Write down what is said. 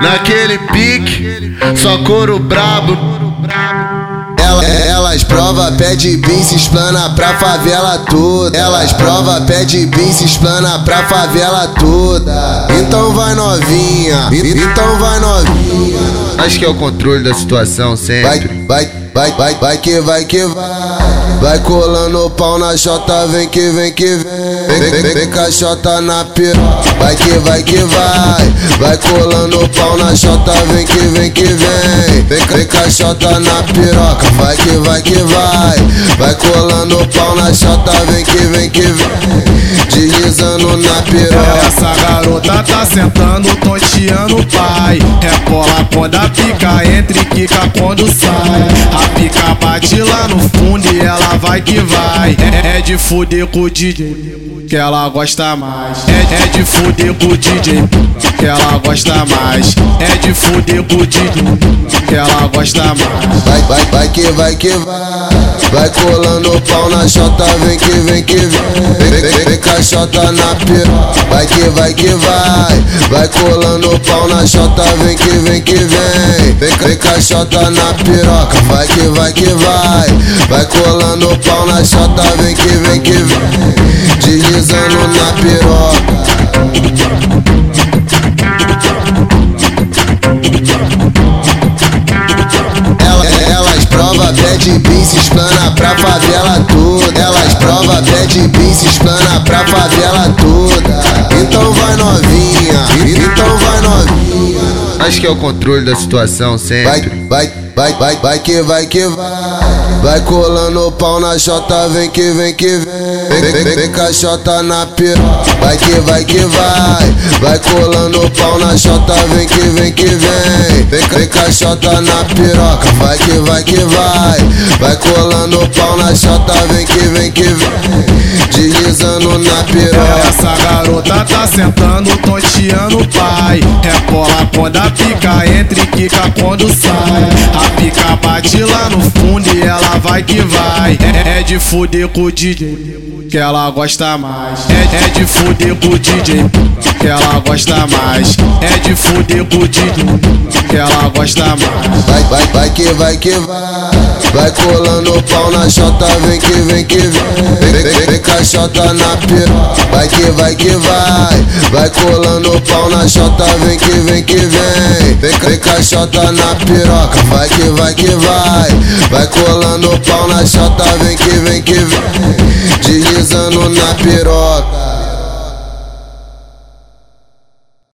Naquele pique, só couro brabo. Ela, elas prova, pede bis, explana pra favela toda. Elas prova, pede bis, explana pra favela toda. Então vai novinha, então vai novinha. Acho que é o controle da situação Vai, sempre. vai, vai, vai, vai que vai que vai. Vai colando o pau na chota, vem que vem que vem. Vem, vem, vem com a chota na piroca. Vai que vai que vai. Vai colando o pau na chota, vem que vem que vem. Vem, vem com a chota na piroca. Vai que vai que vai. Vai colando o pau na chota, vem que vem que vem. Deslizando na piroca. Essa garota tá sentando, tonteando o pai. Rebola quando a pica entra e quica quando sai. A pica bate lá no fundo e ela vai que vai. É, é de fuder com o DJ que ela gosta mais. É, é de fuder com o DJ que ela gosta mais. É de fuder com o DJ que ela gosta mais. Vai, vai, vai que vai que vai. Vai colando pau na chota, vem que vem que vem. Vem, vem, vem com a chota na piroca. Vai que vai que vai. Vai colando pau na chota, vem que vem que vem. Vem, vem com a chota na piroca. Vai que vai que vai. Vai colando pau na chota, vem que vem que vem. Deslizando na piroca. Favela toda. Elas prova, pede bis, se explana pra favela toda. Então vai novinha, então vai novinha. Acho que é o controle da situação Vai, sempre. vai, vai, vai, vai que vai que vai. Vai colando o pau na chota, vem que vem que vem. Vem, vem, vem com a chota na piroca. Vai que vai que vai. Vai colando o pau na chota, vem que vem que vem. Vem, vem com a chota na piroca. Vai que vai que vai. Vai colando o pau na chota, vem que vem que vem. Deslizando na piroca. Essa garota tá sentando, tonteando pai. Rebola quando a pica entra e quica quando sai. A pica bate lá no vai que vai. É, é de fuder com o DJ que ela gosta mais. É, é de fuder com o DJ que ela gosta mais. É de fuder com o DJ que ela gosta mais. Vai, vai, vai que vai que vai. Vai colando pau na chota, vem que vem que vem. Vem, vem, vem chota na piroca. Vai que vai que vai. Vai colando o pau na chota, vem que vem que vem. Vem, vem com a chota na piroca. Vai que vai que vai. Vai colando o pau na chota, vem que vem que vem. Deslizando na piroca.